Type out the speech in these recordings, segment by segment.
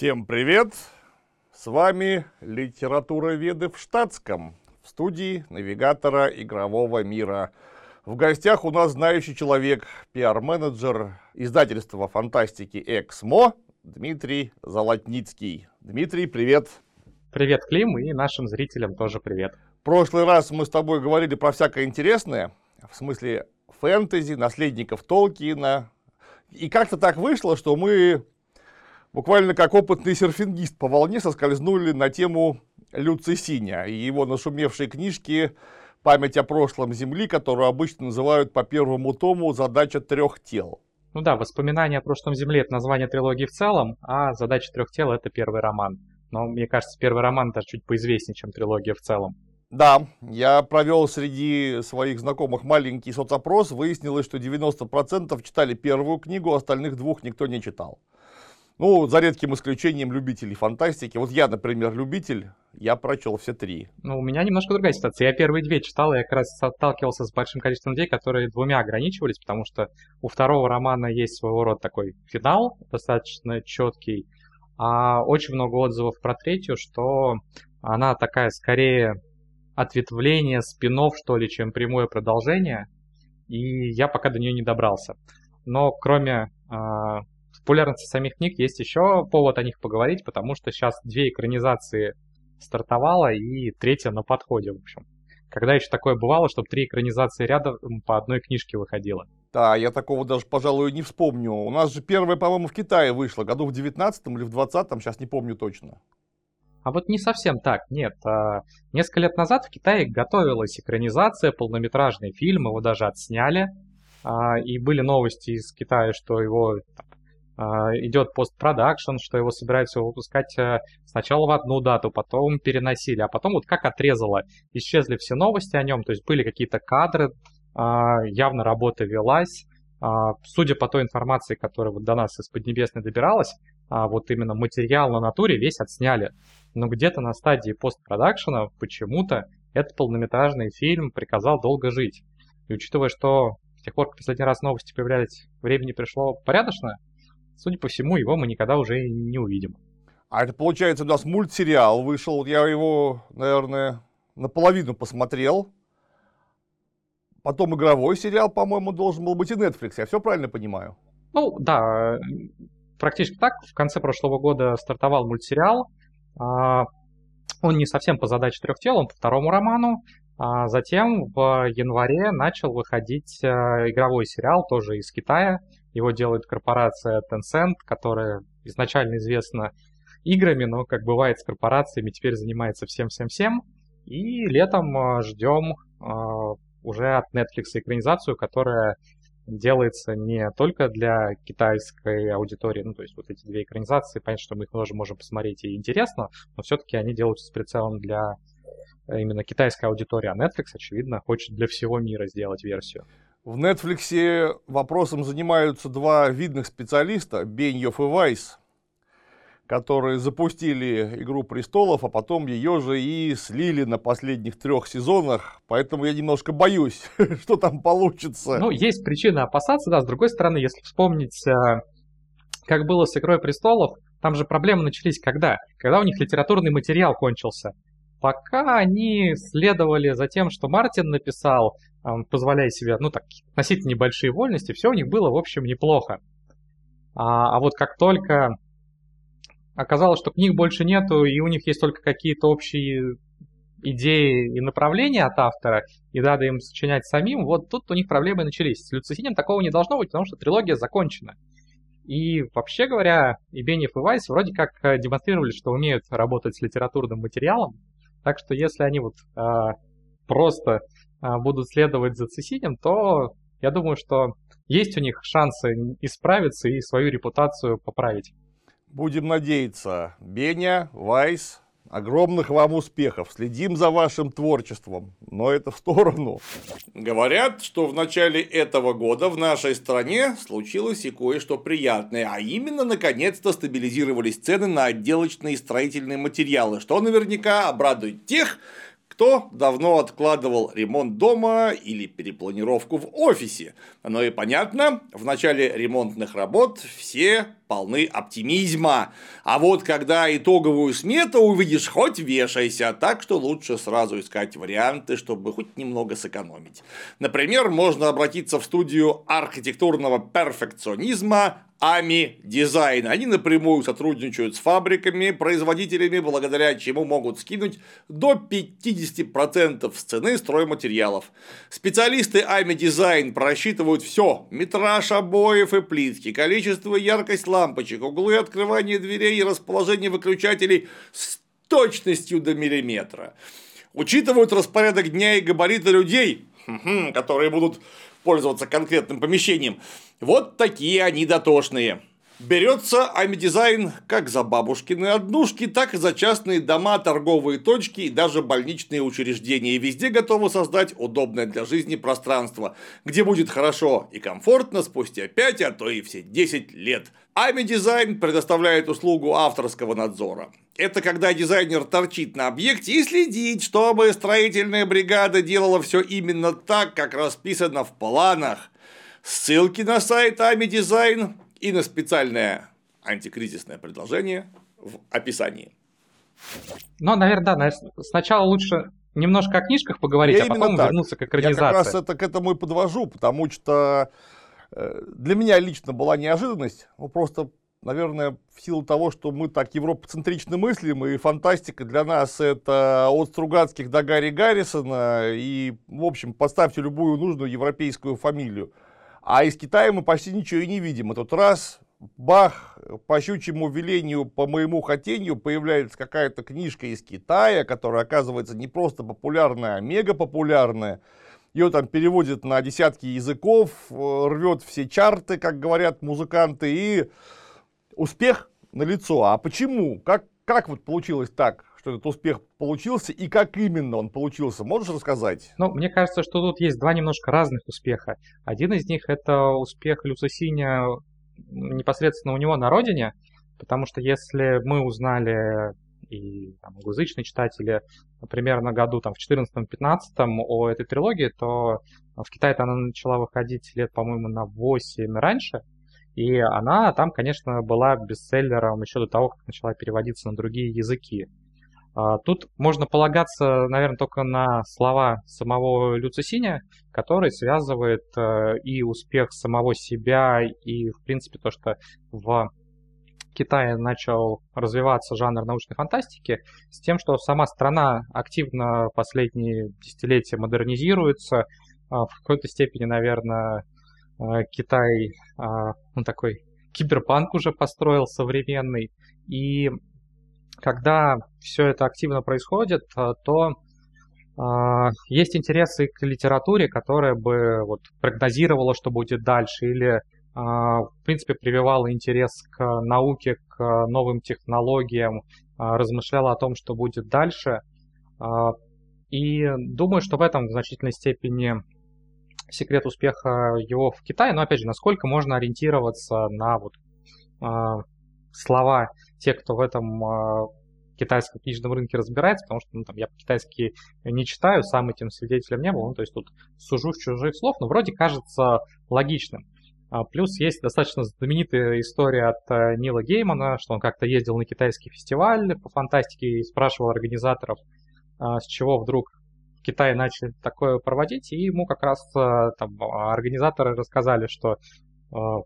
Всем привет! С вами литературоведы в штатском в студии навигатора игрового мира. В гостях у нас знающий человек, пиар-менеджер издательства фантастики «Эксмо» Дмитрий Золотницкий. Дмитрий, привет! Привет, Клим, и нашим зрителям тоже привет. В прошлый раз мы с тобой говорили про всякое интересное, в смысле фэнтези, наследников Толкиена. И как-то так вышло, что мы буквально как опытный серфингист по волне соскользнули на тему Люцисиня и его нашумевшей книжки «Память о прошлом Земли», которую обычно называют по первому тому «Задача трех тел». Ну да, «Воспоминания о прошлом Земле» — это название трилогии в целом, а «Задача трех тел» — это первый роман. Но мне кажется, первый роман даже чуть поизвестнее, чем трилогия в целом. Да, я провел среди своих знакомых маленький соцопрос, выяснилось, что 90% читали первую книгу, остальных двух никто не читал. Ну, за редким исключением любителей фантастики. Вот я, например, любитель, я прочел все три. Ну, у меня немножко другая ситуация. Я первые две читал, и я как раз сталкивался с большим количеством людей, которые двумя ограничивались, потому что у второго романа есть своего рода такой финал, достаточно четкий, а очень много отзывов про третью, что она такая скорее ответвление, спинов, что ли, чем прямое продолжение, и я пока до нее не добрался. Но кроме э, популярности самих книг есть еще повод о них поговорить, потому что сейчас две экранизации стартовало, и третья на подходе, в общем. Когда еще такое бывало, чтобы три экранизации рядом по одной книжке выходило? Да, я такого даже, пожалуй, не вспомню. У нас же первая, по-моему, в Китае вышла, году в 19 или в 20 сейчас не помню точно. А вот не совсем так, нет. А, несколько лет назад в Китае готовилась экранизация, полнометражный фильм, его даже отсняли. А, и были новости из Китая, что его идет постпродакшн, что его собираются выпускать э, сначала в одну дату, потом переносили, а потом вот как отрезало, исчезли все новости о нем, то есть были какие-то кадры, а, явно работа велась. А, судя по той информации, которая вот до нас из Поднебесной добиралась, вот именно материал на натуре весь отсняли. Но где-то на стадии постпродакшена почему-то этот полнометражный фильм приказал долго жить. И учитывая, что с тех пор, как последний раз новости появлялись, времени пришло порядочно, судя по всему, его мы никогда уже не увидим. А это получается у нас мультсериал вышел. Я его, наверное, наполовину посмотрел. Потом игровой сериал, по-моему, должен был быть и Netflix. Я все правильно понимаю? Ну, да, практически так. В конце прошлого года стартовал мультсериал. А, он не совсем по задаче трех тел, он по второму роману. А затем в январе начал выходить а, игровой сериал, тоже из Китая. Его делает корпорация Tencent, которая изначально известна играми, но, как бывает с корпорациями, теперь занимается всем-всем-всем. И летом а, ждем уже от Netflix экранизацию, которая делается не только для китайской аудитории, ну, то есть вот эти две экранизации, понятно, что мы их тоже можем посмотреть и интересно, но все-таки они делаются с прицелом для э, именно китайской аудитории, а Netflix, очевидно, хочет для всего мира сделать версию. В Netflix вопросом занимаются два видных специалиста, Беньев и Вайс которые запустили «Игру престолов», а потом ее же и слили на последних трех сезонах. Поэтому я немножко боюсь, что там получится. Ну, есть причина опасаться, да. С другой стороны, если вспомнить, э, как было с «Игрой престолов», там же проблемы начались когда? Когда у них литературный материал кончился. Пока они следовали за тем, что Мартин написал, э, позволяя себе, ну так, относительно небольшие вольности, все у них было, в общем, неплохо. А, а вот как только оказалось, что книг больше нету, и у них есть только какие-то общие идеи и направления от автора, и надо им сочинять самим, вот тут у них проблемы начались. С Люцисинем такого не должно быть, потому что трилогия закончена. И вообще говоря, и Бенев, и Вайс вроде как э, демонстрировали, что умеют работать с литературным материалом, так что если они вот э, просто э, будут следовать за Цисинем, то я думаю, что есть у них шансы исправиться и свою репутацию поправить. Будем надеяться. Беня, Вайс, огромных вам успехов. Следим за вашим творчеством. Но это в сторону. Говорят, что в начале этого года в нашей стране случилось и кое-что приятное. А именно, наконец-то стабилизировались цены на отделочные строительные материалы. Что наверняка обрадует тех, кто давно откладывал ремонт дома или перепланировку в офисе. Оно и понятно, в начале ремонтных работ все полны оптимизма. А вот когда итоговую смету увидишь, хоть вешайся, так что лучше сразу искать варианты, чтобы хоть немного сэкономить. Например, можно обратиться в студию архитектурного перфекционизма Ами Дизайн. Они напрямую сотрудничают с фабриками, производителями, благодаря чему могут скинуть до 50% с цены стройматериалов. Специалисты Ами Дизайн просчитывают все: метраж обоев и плитки, количество и яркость лампочек, углы открывания дверей и расположение выключателей с точностью до миллиметра. Учитывают распорядок дня и габариты людей, которые будут пользоваться конкретным помещением. Вот такие они дотошные. Берется Амидизайн как за бабушкины однушки, так и за частные дома, торговые точки и даже больничные учреждения. И везде готовы создать удобное для жизни пространство, где будет хорошо и комфортно спустя 5, а то и все 10 лет. Амидизайн предоставляет услугу авторского надзора. Это когда дизайнер торчит на объекте и следит, чтобы строительная бригада делала все именно так, как расписано в планах. Ссылки на сайт Ами Дизайн и на специальное антикризисное предложение в описании. Ну, наверное, да, сначала лучше немножко о книжках поговорить, Я а потом так. вернуться к экранизации. Я как раз это к этому и подвожу, потому что э, для меня лично была неожиданность, ну, просто наверное, в силу того, что мы так европоцентрично мыслим, и фантастика для нас это от Стругацких до Гарри Гаррисона, и, в общем, поставьте любую нужную европейскую фамилию. А из Китая мы почти ничего и не видим. И тут раз, бах, по щучьему велению, по моему хотению, появляется какая-то книжка из Китая, которая оказывается не просто популярная, а мега популярная. Ее там переводят на десятки языков, рвет все чарты, как говорят музыканты, и успех на лицо. А почему? Как, как вот получилось так, что этот успех получился и как именно он получился? Можешь рассказать? Ну, мне кажется, что тут есть два немножко разных успеха. Один из них это успех Люцисиня непосредственно у него на родине, потому что если мы узнали и там, англоязычные читатели примерно году там, в 14-15 о этой трилогии, то в Китае она начала выходить лет, по-моему, на 8 раньше, и она там, конечно, была бестселлером еще до того, как начала переводиться на другие языки. А, тут можно полагаться, наверное, только на слова самого Люцисиня, который связывает э, и успех самого себя, и, в принципе, то, что в Китае начал развиваться жанр научной фантастики, с тем, что сама страна активно последние десятилетия модернизируется, а, в какой-то степени, наверное, э, Китай, а, ну, такой киберпанк уже построил современный, и когда все это активно происходит, э, то э, есть интересы к литературе, которая бы вот, прогнозировала, что будет дальше, или, э, в принципе, прививала интерес к науке, к новым технологиям, э, размышляла о том, что будет дальше. И думаю, что в этом в значительной степени секрет успеха его в Китае. Но опять же, насколько можно ориентироваться на вот слова тех, кто в этом э, китайском книжном рынке разбирается, потому что ну, там, я по-китайски не читаю, сам этим свидетелем не был, ну, то есть тут сужу с чужих слов, но вроде кажется логичным. А, плюс есть достаточно знаменитая история от э, Нила Геймана, что он как-то ездил на китайский фестиваль по фантастике и спрашивал организаторов, а, с чего вдруг в Китае начали такое проводить, и ему как раз э, там, организаторы рассказали, что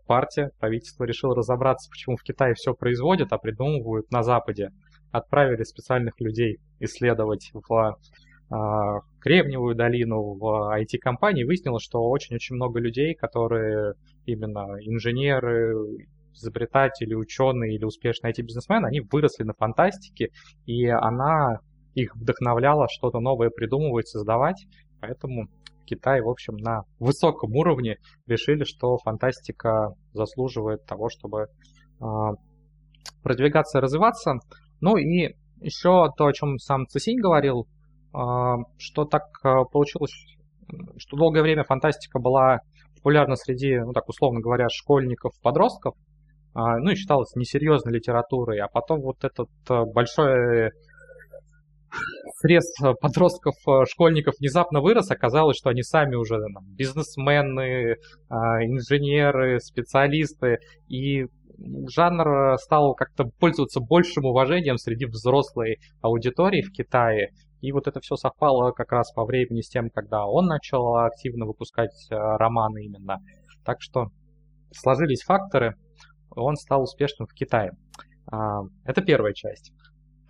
партия, правительство решило разобраться, почему в Китае все производят, а придумывают на Западе отправили специальных людей исследовать в а, Кремниевую долину, в IT-компании, выяснилось, что очень-очень много людей, которые именно инженеры, изобретатели, ученые или успешные IT-бизнесмены, они выросли на фантастике, и она их вдохновляла что-то новое придумывать, создавать. Поэтому Китай, в общем, на высоком уровне решили, что фантастика заслуживает того, чтобы э, продвигаться и развиваться. Ну и еще то, о чем сам Цесинь говорил, а, что так а, получилось, что долгое время фантастика была популярна среди, ну так условно говоря, школьников, подростков, а, ну и считалась несерьезной литературой, а потом вот этот большой срез подростков, э, школьников внезапно вырос, оказалось, что они сами уже там, бизнесмены, а, инженеры, специалисты, и жанр стал как-то пользоваться большим уважением среди взрослой аудитории в Китае. И вот это все совпало как раз по времени с тем, когда он начал активно выпускать э, романы именно. Так что сложились факторы, он стал успешным в Китае. А, это первая часть.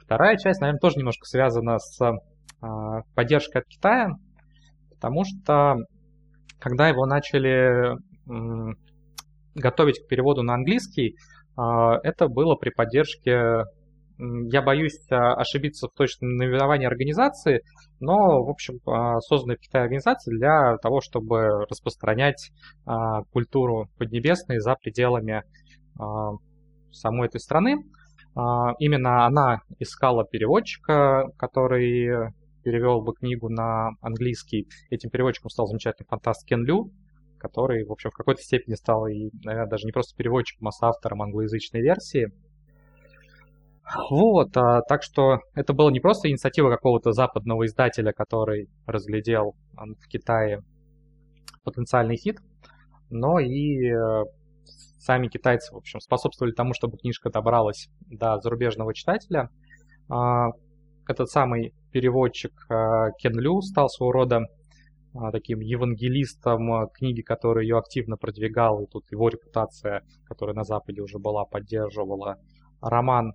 Вторая часть, наверное, тоже немножко связана с а, поддержкой от Китая, потому что когда его начали готовить к переводу на английский, а, это было при поддержке, я боюсь ошибиться в точном наименовании организации, но, в общем, созданной в Китае организации для того, чтобы распространять культуру Поднебесной за пределами самой этой страны. А, именно она искала переводчика, который перевел бы книгу на английский. Этим переводчиком стал замечательный фантаст Кен Лю, который, в общем, в какой-то степени стал и, наверное, даже не просто переводчиком, а автором англоязычной версии. Вот, а, так что это была не просто инициатива какого-то западного издателя, который разглядел в Китае потенциальный хит, но и э, сами китайцы, в общем, способствовали тому, чтобы книжка добралась до зарубежного читателя. А, этот самый переводчик а, Кен Лю стал своего рода а, таким евангелистом книги, который ее активно продвигал, и тут его репутация, которая на Западе уже была, поддерживала роман.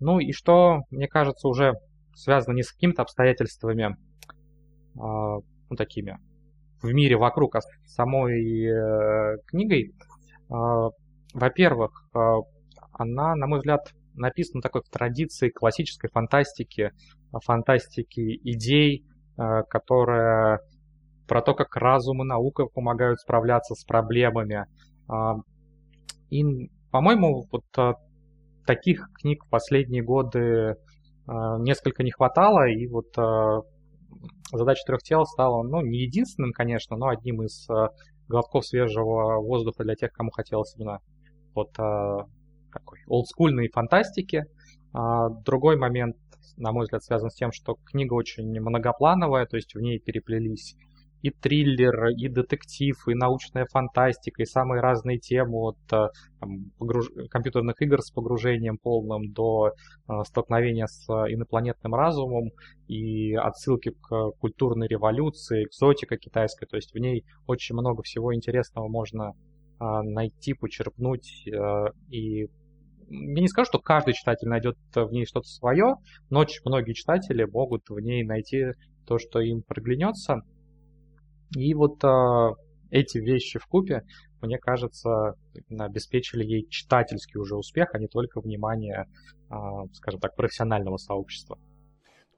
Ну и что, мне кажется, уже связано не с какими-то обстоятельствами, ну, такими в мире вокруг, а самой э, книгой, во-первых, а, она, на мой взгляд, написана такой в традиции классической фантастики, фантастики идей, а, которая про то, как разум и наука помогают справляться с проблемами. И, по-моему, вот таких книг в последние годы несколько не хватало, и вот задача трех тел стала, ну, не единственным, конечно, но одним из глотков свежего воздуха для тех, кому хотелось именно вот а, такой олдскульной фантастики. А, другой момент, на мой взгляд, связан с тем, что книга очень многоплановая, то есть в ней переплелись и триллер, и детектив, и научная фантастика, и самые разные темы от э, там, погруж... компьютерных игр с погружением полным до э, столкновения с инопланетным разумом и отсылки к культурной революции, экзотика китайская. То есть в ней очень много всего интересного можно э, найти, почерпнуть и я не скажу, что каждый читатель найдет в ней что-то свое, но очень многие читатели могут в ней найти то, что им приглянется. И вот а, эти вещи в купе, мне кажется, обеспечили ей читательский уже успех, а не только внимание, а, скажем так, профессионального сообщества.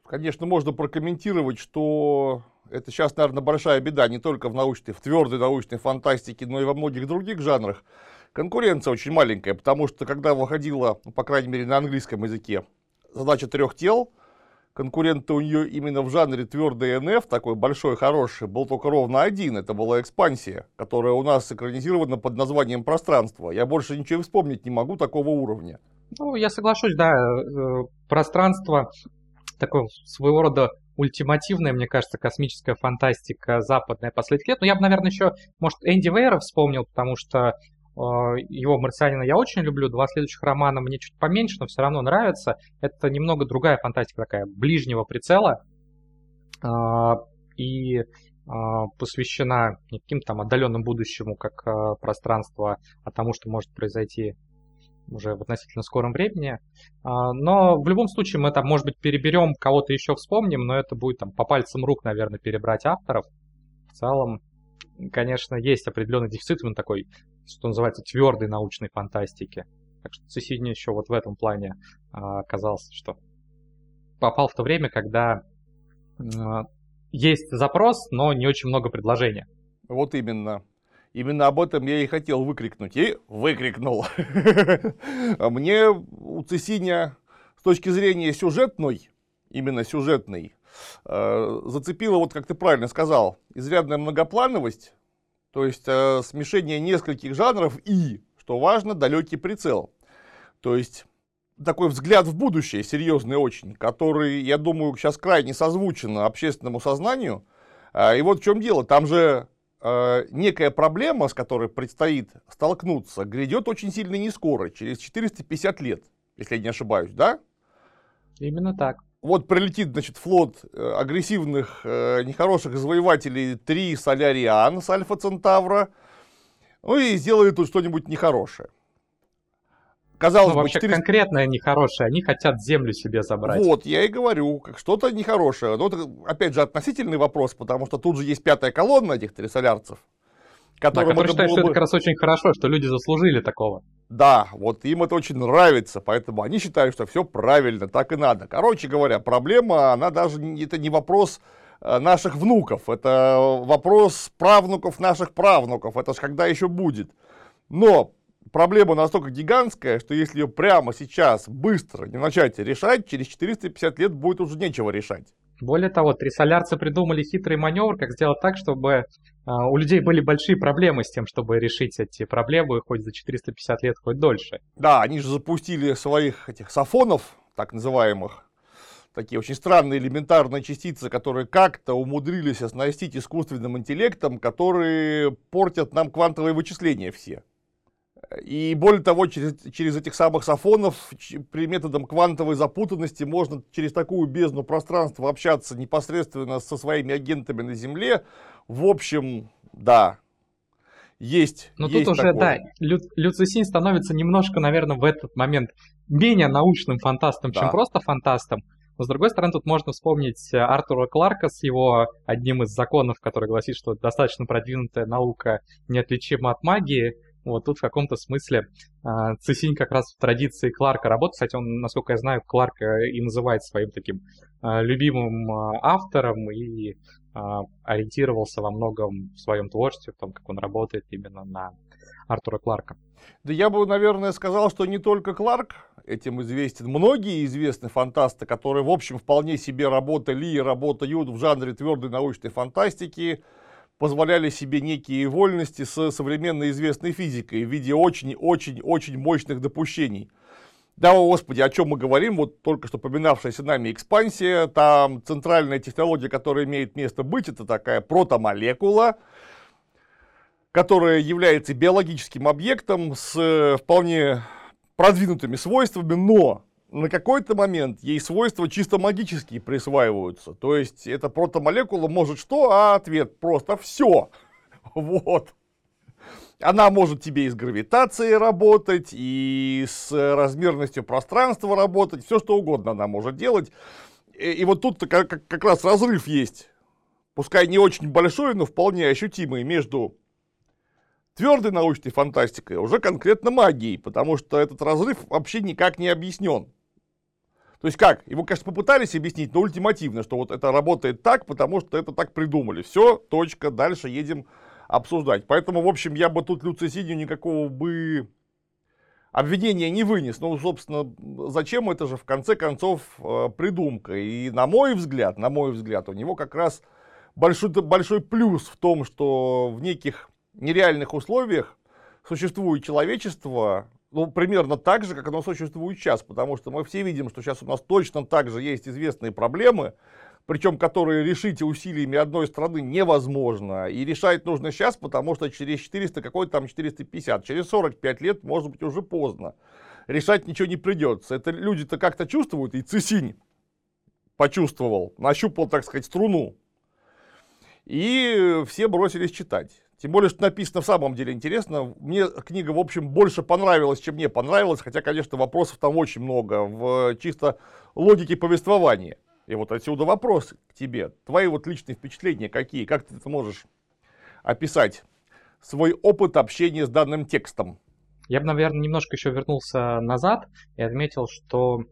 Конечно, можно прокомментировать, что это сейчас, наверное, большая беда не только в научной, в твердой научной фантастике, но и во многих других жанрах. Конкуренция очень маленькая, потому что когда выходила, ну, по крайней мере, на английском языке задача трех тел – конкурент у нее именно в жанре твердый НФ, такой большой, хороший, был только ровно один. Это была экспансия, которая у нас экранизирована под названием «Пространство». Я больше ничего вспомнить не могу такого уровня. Ну, я соглашусь, да. Э, пространство такое своего рода ультимативная, мне кажется, космическая фантастика западная последних лет. Но я бы, наверное, еще, может, Энди Вейера вспомнил, потому что его «Марсианина» я очень люблю, два следующих романа мне чуть поменьше, но все равно нравится. Это немного другая фантастика такая, ближнего прицела. А, и а, посвящена не каким-то там отдаленным будущему, как пространство, а тому, что может произойти уже в относительно скором времени. Но в любом случае мы там, может быть, переберем, кого-то еще вспомним, но это будет там по пальцам рук, наверное, перебрать авторов. В целом, конечно, есть определенный дефицит именно такой что называется, твердой научной фантастики. Так что Цесини еще вот в этом плане а, оказался, что попал в то время, когда а, есть запрос, но не очень много предложения. Вот именно. Именно об этом я и хотел выкрикнуть. И выкрикнул. Мне у Цесиня с точки зрения сюжетной, именно сюжетной, зацепила, вот как ты правильно сказал, изрядная многоплановость, то есть э, смешение нескольких жанров и, что важно, далекий прицел. То есть такой взгляд в будущее, серьезный очень, который, я думаю, сейчас крайне созвучен общественному сознанию. А, и вот в чем дело, там же э, некая проблема, с которой предстоит столкнуться, грядет очень сильно не скоро, через 450 лет, если я не ошибаюсь, да? Именно так. Вот прилетит, значит, флот э, агрессивных, э, нехороших завоевателей 3 Соляриан с Альфа Центавра, ну и сделает тут что-нибудь нехорошее. Казалось ну, бы, вообще 400... конкретное нехорошее, они хотят землю себе забрать. Вот, я и говорю, как что-то нехорошее. Но это, опять же, относительный вопрос, потому что тут же есть пятая колонна этих трисолярцев. Которым да, которые считают, бы... что это как раз очень хорошо, что люди заслужили такого. Да, вот им это очень нравится, поэтому они считают, что все правильно, так и надо. Короче говоря, проблема, она даже, это не вопрос э, наших внуков, это вопрос правнуков наших правнуков, это же когда еще будет. Но проблема настолько гигантская, что если ее прямо сейчас, быстро не начать решать, через 450 лет будет уже нечего решать. Более того, трисолярцы придумали хитрый маневр, как сделать так, чтобы а, у людей были большие проблемы с тем, чтобы решить эти проблемы хоть за 450 лет, хоть дольше. Да, они же запустили своих этих сафонов, так называемых, такие очень странные элементарные частицы, которые как-то умудрились оснастить искусственным интеллектом, которые портят нам квантовые вычисления все. И более того, через, через этих самых сафонов при методом квантовой запутанности можно через такую бездну пространства общаться непосредственно со своими агентами на Земле. В общем, да, есть. Но есть тут уже, такое. да, Лю, Люцисин становится немножко, наверное, в этот момент менее научным фантастом, да. чем просто фантастом. Но, с другой стороны, тут можно вспомнить Артура Кларка с его одним из законов, который гласит, что достаточно продвинутая наука неотличима от магии. Вот тут в каком-то смысле э, Цесинь как раз в традиции Кларка работает. Кстати, он, насколько я знаю, Кларка и называет своим таким э, любимым э, автором и э, ориентировался во многом в своем творчестве, в том, как он работает именно на Артура Кларка. Да я бы, наверное, сказал, что не только Кларк этим известен. Многие известны фантасты, которые, в общем, вполне себе работали и работают в жанре твердой научной фантастики, позволяли себе некие вольности с современной известной физикой в виде очень-очень-очень мощных допущений. Да, о господи, о чем мы говорим, вот только что поминавшаяся нами экспансия, там центральная технология, которая имеет место быть, это такая протомолекула, которая является биологическим объектом с вполне продвинутыми свойствами, но на какой-то момент ей свойства чисто магические присваиваются. То есть эта протомолекула может что? А ответ просто все. Вот. Она может тебе и с гравитацией работать, и с размерностью пространства работать, все что угодно она может делать. И, и вот тут как, как раз разрыв есть, пускай не очень большой, но вполне ощутимый между твердой научной фантастикой, уже конкретно магией, потому что этот разрыв вообще никак не объяснен. То есть как? Его, конечно, попытались объяснить, но ультимативно, что вот это работает так, потому что это так придумали. Все, точка, дальше едем обсуждать. Поэтому, в общем, я бы тут Люцисидию никакого бы обвинения не вынес. Ну, собственно, зачем это же в конце концов э, придумка? И на мой взгляд, на мой взгляд, у него как раз большой, большой плюс в том, что в неких нереальных условиях существует человечество, ну, примерно так же, как оно существует сейчас, потому что мы все видим, что сейчас у нас точно так же есть известные проблемы, причем которые решить усилиями одной страны невозможно. И решать нужно сейчас, потому что через 400, какой там 450, через 45 лет, может быть, уже поздно. Решать ничего не придется. Это люди-то как-то чувствуют, и Цисинь почувствовал, нащупал, так сказать, струну. И все бросились читать. Тем более, что написано в самом деле интересно. Мне книга, в общем, больше понравилась, чем мне понравилась, хотя, конечно, вопросов там очень много в чисто логике повествования. И вот отсюда вопрос к тебе. Твои вот личные впечатления какие? Как ты это можешь описать свой опыт общения с данным текстом? Я бы, наверное, немножко еще вернулся назад и отметил, что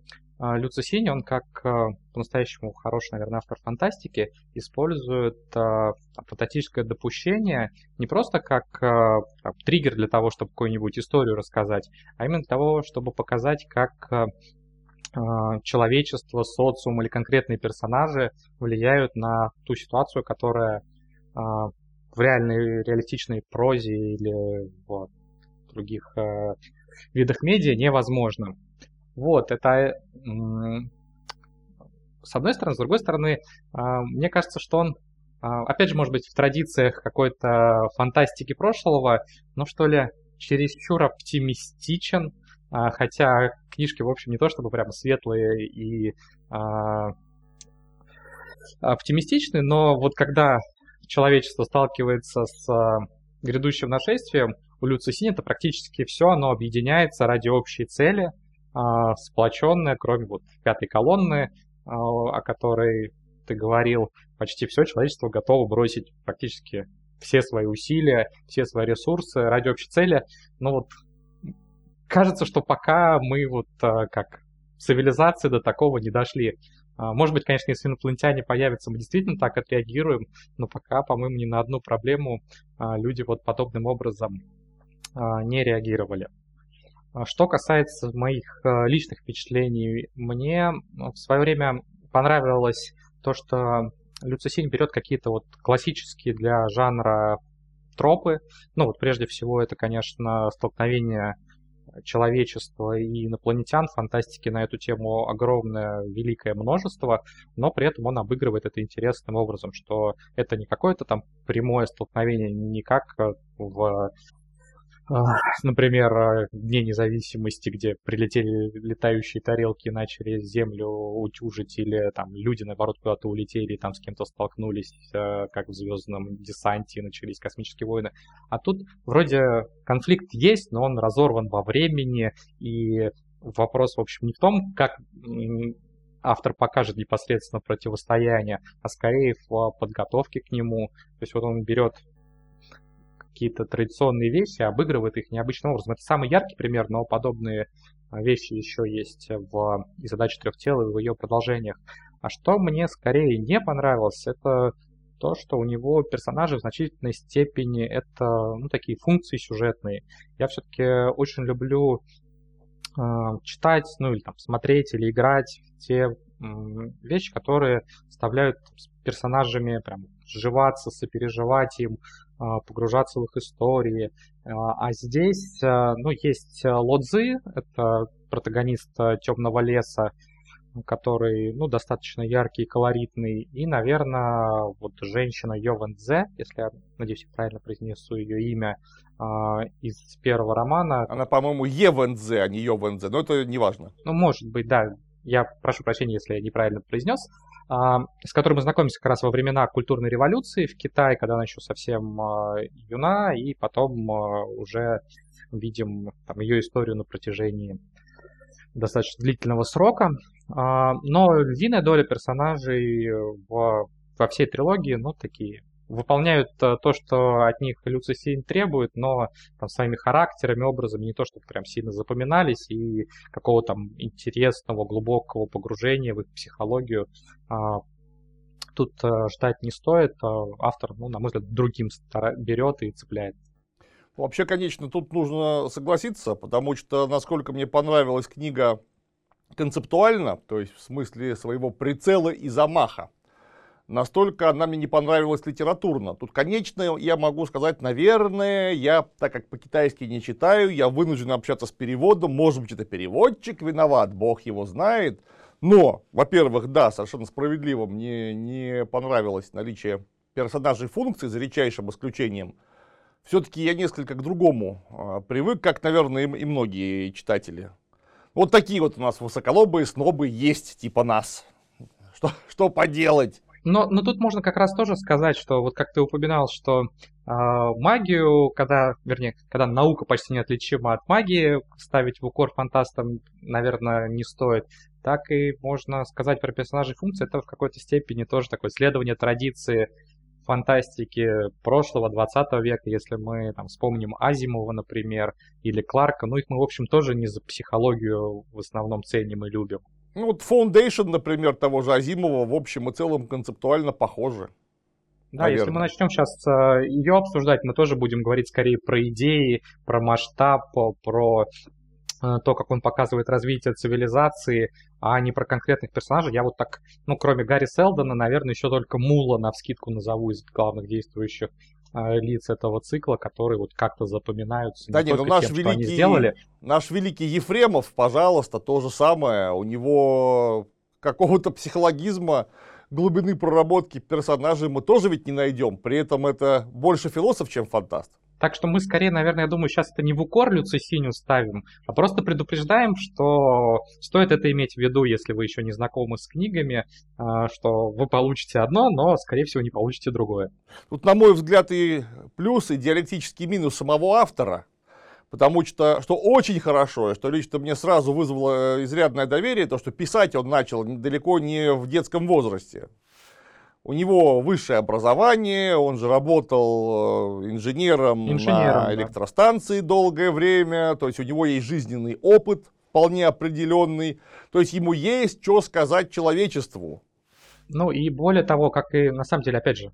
а, Люцисини, он как а, по-настоящему хороший, наверное, автор фантастики, использует э, фантастическое допущение не просто как э, триггер для того, чтобы какую-нибудь историю рассказать, а именно для того, чтобы показать, как э, человечество, социум или конкретные персонажи влияют на ту ситуацию, которая э, в реальной реалистичной прозе или в других э, видах медиа невозможна. Вот, это с одной стороны, с другой стороны, а, мне кажется, что он, а, опять же, может быть, в традициях какой-то фантастики прошлого, но что ли, чересчур оптимистичен, а, хотя книжки, в общем, не то чтобы прямо светлые и оптимистичны, но вот когда человечество сталкивается с грядущим нашествием, у Люци Синета практически все оно объединяется ради общей цели, сплоченное, кроме вот пятой колонны, а, о которой ты говорил, почти все человечество готово бросить практически все свои усилия, все свои ресурсы ради общей цели. Но вот кажется, что пока мы вот а, как цивилизация до такого не дошли. А, может быть, конечно, если инопланетяне появятся, мы действительно так отреагируем, но пока, по-моему, ни на одну проблему люди вот подобным образом не реагировали. А что касается моих э, личных впечатлений, мне в свое время понравилось то, что Люцисинь берет какие-то вот классические для жанра тропы. Ну вот прежде всего это, конечно, столкновение человечества и инопланетян. Фантастики на эту тему огромное, великое множество, но при этом он обыгрывает это интересным образом, что это не какое-то там прямое столкновение, не как в например, э, Дне независимости, где прилетели летающие тарелки и начали землю утюжить, или там люди, наоборот, куда-то улетели и там с кем-то столкнулись, э, как в «Звездном десанте», начались космические войны. А тут вроде конфликт есть, но он разорван во времени, и вопрос, в общем, не в том, как автор покажет непосредственно противостояние, а скорее в подготовке к нему. То есть вот он берет какие-то традиционные вещи, обыгрывает их необычным образом. Это самый яркий пример, но подобные а, вещи еще есть в и задаче трех тел и в ее продолжениях. А что мне скорее не понравилось, это то, что у него персонажи в значительной степени это ну, такие функции сюжетные. Я все-таки очень люблю э, читать, ну или там смотреть или играть те э, вещи, которые заставляют с персонажами прям сживаться, сопереживать им, погружаться в их истории. А, а здесь, а, ну, есть Лодзы, это протагонист Темного леса, который, ну, достаточно яркий и колоритный. И, наверное, вот женщина Йовен Дзе, если я, надеюсь, я правильно произнесу ее имя, из первого романа. Она, по-моему, Евен Дзе, а не Йовен Дзе, но это не важно. Ну, может быть, да. Я прошу прощения, если я неправильно произнес. А, с которым мы знакомимся как раз во времена культурной революции в Китае, когда она еще совсем а, юна, и потом а, уже видим там, ее историю на протяжении достаточно длительного срока. Но львиная доля персонажей в, во всей трилогии, ну, такие выполняют э, то, что от них Люцисин требует, но там своими характерами, образами не то, чтобы прям сильно запоминались, и какого там интересного, глубокого погружения в их психологию а, тут а, ждать не стоит. А, автор, ну, на мой взгляд, другим берет и цепляет. Вообще, конечно, тут нужно согласиться, потому что, насколько мне понравилась книга концептуально, то есть в смысле своего прицела и замаха, настолько она мне не понравилась литературно. Тут, конечно, я могу сказать, наверное, я, так как по-китайски не читаю, я вынужден общаться с переводом, может быть, это переводчик виноват, бог его знает. Но, во-первых, да, совершенно справедливо, мне не понравилось наличие персонажей функций, за редчайшим исключением. Все-таки я несколько к другому э, привык, как, наверное, и многие читатели. Вот такие вот у нас высоколобые снобы есть, типа нас. Что, что поделать? Но, но тут можно как раз тоже сказать, что вот как ты упоминал, что э, магию, когда, вернее, когда наука почти неотличима от магии, ставить в укор фантастам, наверное, не стоит. Так и можно сказать про персонажей функции, это в какой-то степени тоже такое исследование традиции фантастики прошлого, 20 века, если мы там вспомним Азимова, например, или Кларка, ну их мы, в общем, тоже не за психологию в основном ценим и любим. Ну вот Foundation, например, того же Азимова, в общем и целом концептуально похожи. Да, наверное. если мы начнем сейчас э, ее обсуждать, мы тоже будем говорить скорее про идеи, про масштаб, про э, то, как он показывает развитие цивилизации, а не про конкретных персонажей. Я вот так, ну, кроме Гарри Селдона, наверное, еще только Мула на вскидку назову из главных действующих лиц этого цикла, которые вот как-то запоминаются. Да не, ну наш тем, великий, сделали. наш великий Ефремов, пожалуйста, то же самое. У него какого-то психологизма, глубины проработки персонажей мы тоже ведь не найдем. При этом это больше философ, чем фантаст. Так что мы скорее, наверное, я думаю, сейчас это не в укор Люцисиню ставим, а просто предупреждаем, что стоит это иметь в виду, если вы еще не знакомы с книгами, а, что вы получите одно, но, скорее всего, не получите другое. Тут, на мой взгляд, и плюс, и диалектический минус самого автора. Потому что, что очень хорошо, что лично мне сразу вызвало э, изрядное доверие, то, что писать он начал далеко не в детском возрасте. У него высшее образование, он же работал э, инженером, инженером на электростанции да. долгое время, то есть у него есть жизненный опыт вполне определенный, то есть ему есть что сказать человечеству. Ну и более того, как и на самом деле, опять же,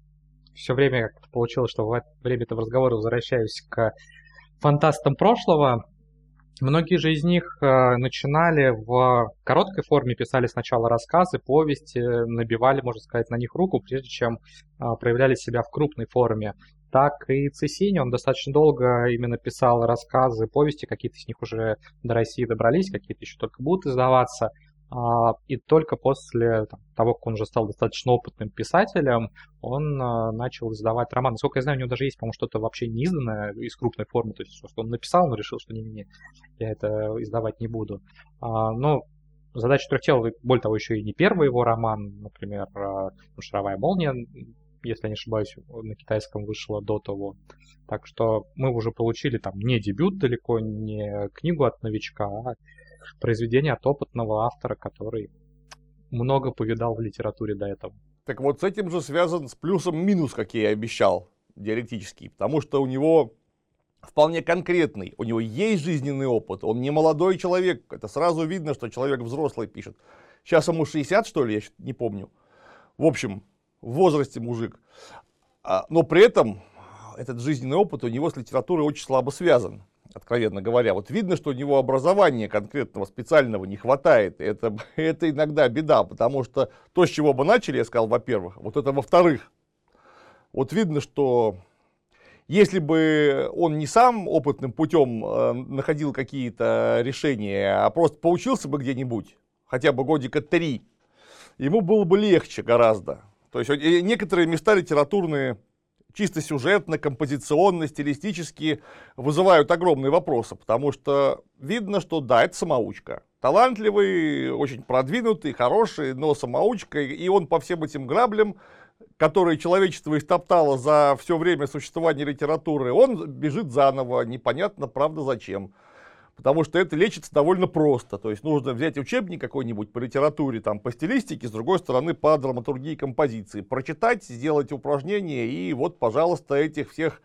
все время как-то получилось, что в время-то в разговоре возвращаюсь к фантастам прошлого, Многие же из них э, начинали в короткой форме, писали сначала рассказы, повести, набивали, можно сказать, на них руку, прежде чем э, проявляли себя в крупной форме. Так и Цесини, он достаточно долго именно писал рассказы, повести, какие-то из них уже до России добрались, какие-то еще только будут издаваться. А, и только после того, как он уже стал достаточно опытным писателем, он а, начал издавать роман. Насколько я знаю, у него даже есть, по-моему, что-то вообще не изданное из крупной формы. То есть, что он написал, но решил, что не-не-не, я это издавать не буду. А, но задача трех тел, более того, еще и не первый его роман, например, «Шаровая молния», если я не ошибаюсь, на китайском вышла до того. Так что мы уже получили там не дебют далеко, не книгу от новичка, а произведение от опытного автора, который много повидал в литературе до этого. Так вот, с этим же связан с плюсом минус, как я и обещал, диалектический, потому что у него вполне конкретный, у него есть жизненный опыт, он не молодой человек, это сразу видно, что человек взрослый пишет. Сейчас ему 60, что ли, я не помню. В общем, в возрасте мужик. А, но при этом этот жизненный опыт у него с литературой очень слабо связан откровенно говоря. Вот видно, что у него образования конкретного, специального не хватает. Это, это иногда беда, потому что то, с чего бы начали, я сказал, во-первых, вот это во-вторых. Вот видно, что если бы он не сам опытным путем э, находил какие-то решения, а просто поучился бы где-нибудь, хотя бы годика три, ему было бы легче гораздо. То есть некоторые места литературные чисто сюжетно, композиционно, стилистически вызывают огромные вопросы, потому что видно, что да, это самоучка. Талантливый, очень продвинутый, хороший, но самоучка, и он по всем этим граблям, которые человечество истоптало за все время существования литературы, он бежит заново, непонятно, правда, зачем потому что это лечится довольно просто. То есть нужно взять учебник какой-нибудь по литературе, там, по стилистике, с другой стороны, по драматургии композиции, прочитать, сделать упражнения, и вот, пожалуйста, этих всех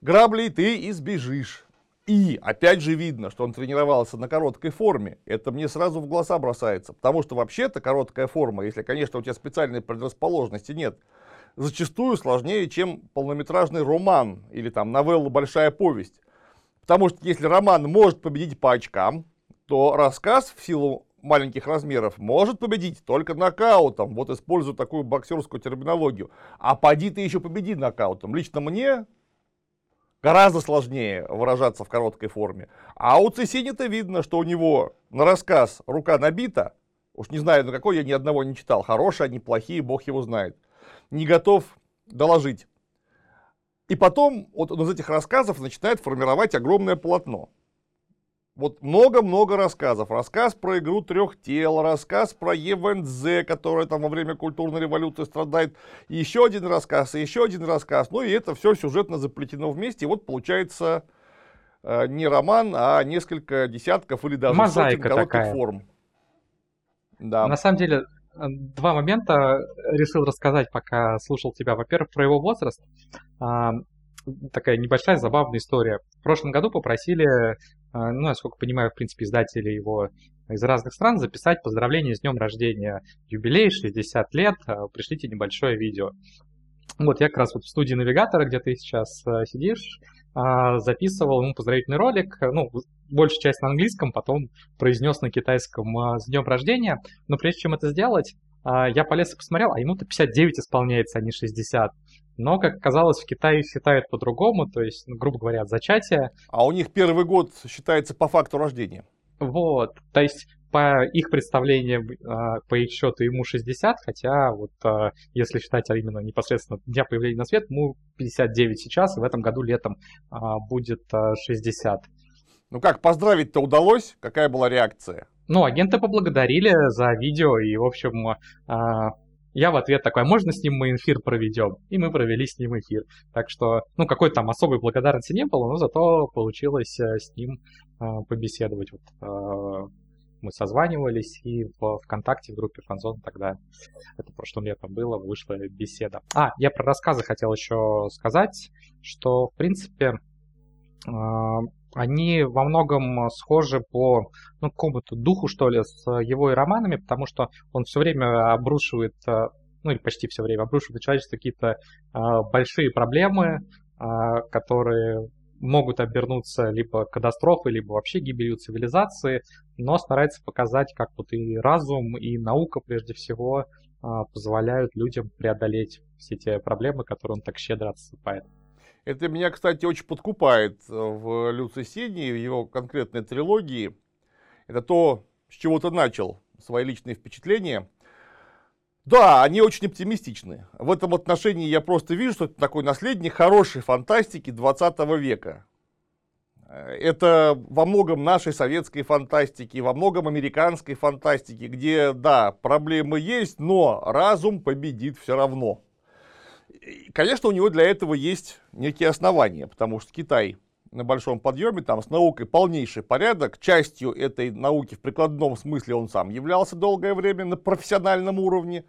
граблей ты избежишь. И опять же видно, что он тренировался на короткой форме. Это мне сразу в глаза бросается. Потому что вообще-то короткая форма, если, конечно, у тебя специальной предрасположенности нет, зачастую сложнее, чем полнометражный роман или там новелла «Большая повесть». Потому что если роман может победить по очкам, то рассказ в силу маленьких размеров может победить только нокаутом. Вот использую такую боксерскую терминологию. А поди ты еще победи нокаутом. Лично мне гораздо сложнее выражаться в короткой форме. А у Цесини-то видно, что у него на рассказ рука набита. Уж не знаю, на какой я ни одного не читал. Хорошие они, плохие, бог его знает. Не готов доложить. И потом вот он из этих рассказов начинает формировать огромное полотно. Вот много-много рассказов. Рассказ про игру трех тел, рассказ про ЕВНЗ, которая там во время культурной революции страдает, еще один рассказ, и еще один рассказ. Ну и это все сюжетно заплетено вместе. И вот получается э, не роман, а несколько десятков или даже Мозаика сотен коротких такая. форм. Да. На самом деле, два момента решил рассказать, пока слушал тебя. Во-первых, про его возраст. Такая небольшая забавная история. В прошлом году попросили, а, ну, насколько понимаю, в принципе, издатели его из разных стран записать поздравления с днем рождения, юбилей, 60 лет, а, пришлите небольшое видео. Вот я как раз вот в студии навигатора, где ты сейчас сидишь, записывал ему поздравительный ролик, ну, большая часть на английском, потом произнес на китайском с днем рождения. Но прежде чем это сделать, я полез и посмотрел, а ему-то 59 исполняется, а не 60. Но, как оказалось, в Китае считают по-другому, то есть, ну, грубо говоря, от зачатия. А у них первый год считается по факту рождения. Вот, то есть по их представлениям, а, по их счету ему 60, хотя вот а, если считать именно непосредственно дня появления на свет, ему 59 сейчас, и в этом году летом а, будет 60. Ну как, поздравить-то удалось? Какая была реакция? Ну, агенты поблагодарили за видео, и, в общем, я в ответ такой, а можно с ним мы эфир проведем? И мы провели с ним эфир. Так что, ну, какой-то там особой благодарности не было, но зато получилось э, с ним побеседовать. Вот, мы созванивались, и в ВКонтакте в группе Фанзон тогда, это прошлым летом было, вышла беседа. А, я про рассказы хотел еще сказать, что, в принципе, а, они во многом схожи по ну, какому-то духу, что ли, с его и романами, потому что он все время обрушивает, а, ну или почти все время обрушивает на человечество какие-то а, большие проблемы, которые могут обернуться либо катастрофой, либо вообще гибелью цивилизации, но старается показать, как вот и разум, и наука прежде всего а, позволяют людям преодолеть все те проблемы, которые он так щедро отсыпает. Это меня, кстати, очень подкупает э, в Люци Сидни, в его конкретной трилогии. Это то, с чего ты начал свои личные впечатления. Да, они очень оптимистичны. В этом отношении я просто вижу, что это такой наследник хорошей фантастики 20 века. Это во многом нашей советской фантастики, во многом американской фантастики, где, да, проблемы есть, но разум победит все равно. И, конечно, у него для этого есть некие основания, потому что Китай на большом подъеме, там с наукой полнейший порядок. Частью этой науки в прикладном смысле он сам являлся долгое время на профессиональном уровне.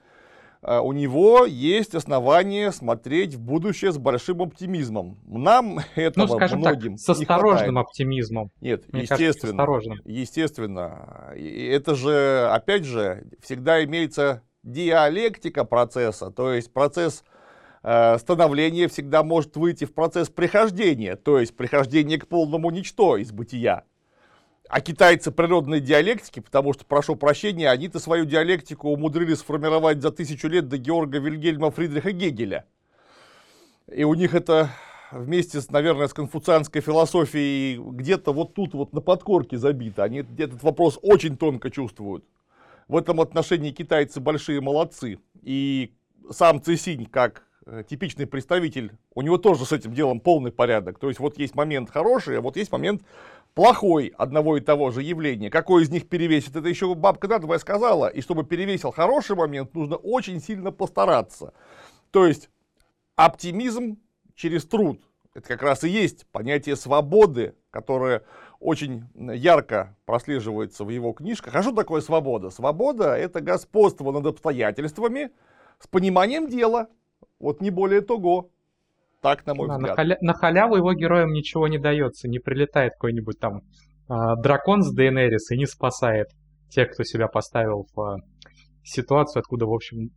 А, у него есть основания смотреть в будущее с большим оптимизмом. Нам этого ну, скажем многим так, с осторожным не оптимизмом. Нет, Мне естественно. Кажется, естественно. И это же, опять же, всегда имеется диалектика процесса, то есть процесс э, становления всегда может выйти в процесс прихождения, то есть прихождение к полному ничто из бытия. А китайцы природной диалектики, потому что, прошу прощения, они-то свою диалектику умудрились сформировать за тысячу лет до Георга Вильгельма Фридриха Гегеля. И у них это вместе, с, наверное, с конфуцианской философией где-то вот тут вот на подкорке забито. Они этот вопрос очень тонко чувствуют. В этом отношении китайцы большие молодцы. И сам Цисинь, как типичный представитель, у него тоже с этим делом полный порядок. То есть вот есть момент хороший, а вот есть момент плохой одного и того же явления, какой из них перевесит, это еще бабка надвое сказала, и чтобы перевесил хороший момент, нужно очень сильно постараться. То есть оптимизм через труд, это как раз и есть понятие свободы, которое очень ярко прослеживается в его книжках. А что такое свобода? Свобода – это господство над обстоятельствами с пониманием дела. Вот не более того. Так, на мой да, взгляд. На, халя... на халяву его героям ничего не дается. Не прилетает какой-нибудь там а, дракон с Дейенерис и не спасает тех, кто себя поставил в а, ситуацию, откуда, в общем,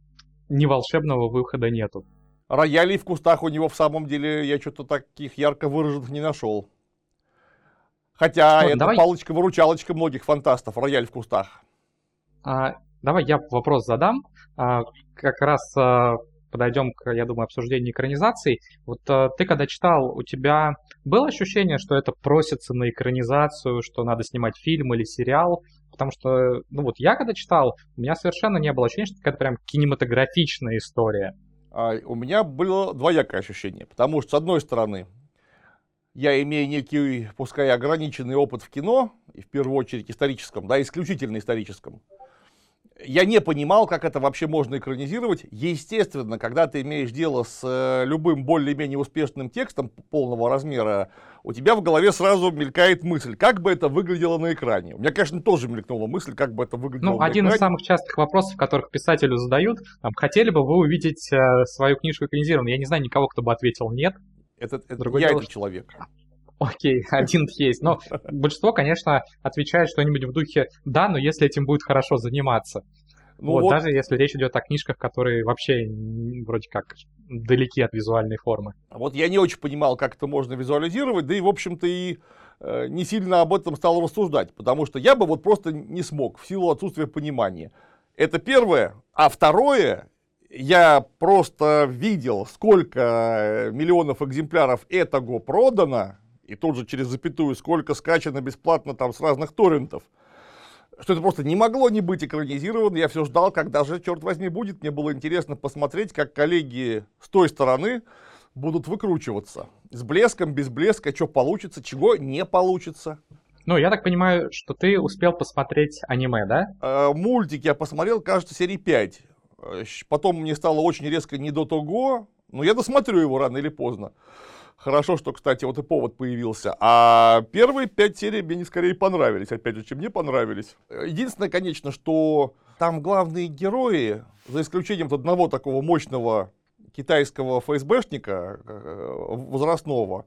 ни волшебного выхода нету. Роялей в кустах у него в самом деле я что-то таких ярко выраженных не нашел. Хотя ну, это давай... палочка-выручалочка многих фантастов, рояль в кустах. А, давай я вопрос задам. А, как раз а, подойдем к, я думаю, обсуждению экранизаций. Вот э, ты когда читал, у тебя было ощущение, что это просится на экранизацию, что надо снимать фильм или сериал? Потому что, ну вот я когда читал, у меня совершенно не было ощущения, что это прям кинематографичная история. А, у меня было двоякое ощущение, потому что, с одной стороны, я имею некий, пускай ограниченный опыт в кино, и в первую очередь историческом, да, исключительно историческом, я не понимал, как это вообще можно экранизировать. Естественно, когда ты имеешь дело с э, любым более-менее успешным текстом полного размера, у тебя в голове сразу мелькает мысль, как бы это выглядело на экране. У меня, конечно, тоже мелькнула мысль, как бы это выглядело ну, на один экране. из самых частых вопросов, которых писателю задают, там, хотели бы вы увидеть э, свою книжку экранизированной? Я не знаю никого, кто бы ответил нет. Это, это Другой я дело, этот человек. Окей, один есть. Но большинство, конечно, отвечает что-нибудь в духе «да, но если этим будет хорошо заниматься». Ну вот, вот, даже если речь идет о книжках, которые вообще вроде как далеки от визуальной формы. Вот я не очень понимал, как это можно визуализировать, да и, в общем-то, и э, не сильно об этом стал рассуждать, потому что я бы вот просто не смог в силу отсутствия понимания. Это первое. А второе, я просто видел, сколько миллионов экземпляров этого продано, и тут же через запятую, сколько скачано бесплатно там с разных торрентов, что это просто не могло не быть экранизировано. Я все ждал, когда же, черт возьми, будет. Мне было интересно посмотреть, как коллеги с той стороны будут выкручиваться. С блеском, без блеска, что получится, чего не получится. Ну, я так понимаю, что ты успел посмотреть аниме, да? Э, мультик я посмотрел, кажется, серии 5. Э, потом мне стало очень резко не до того, но я досмотрю его рано или поздно. Хорошо, что, кстати, вот и повод появился. А первые пять серий мне скорее понравились, опять же, чем мне понравились. Единственное, конечно, что там главные герои, за исключением одного такого мощного китайского ФСБшника э, возрастного,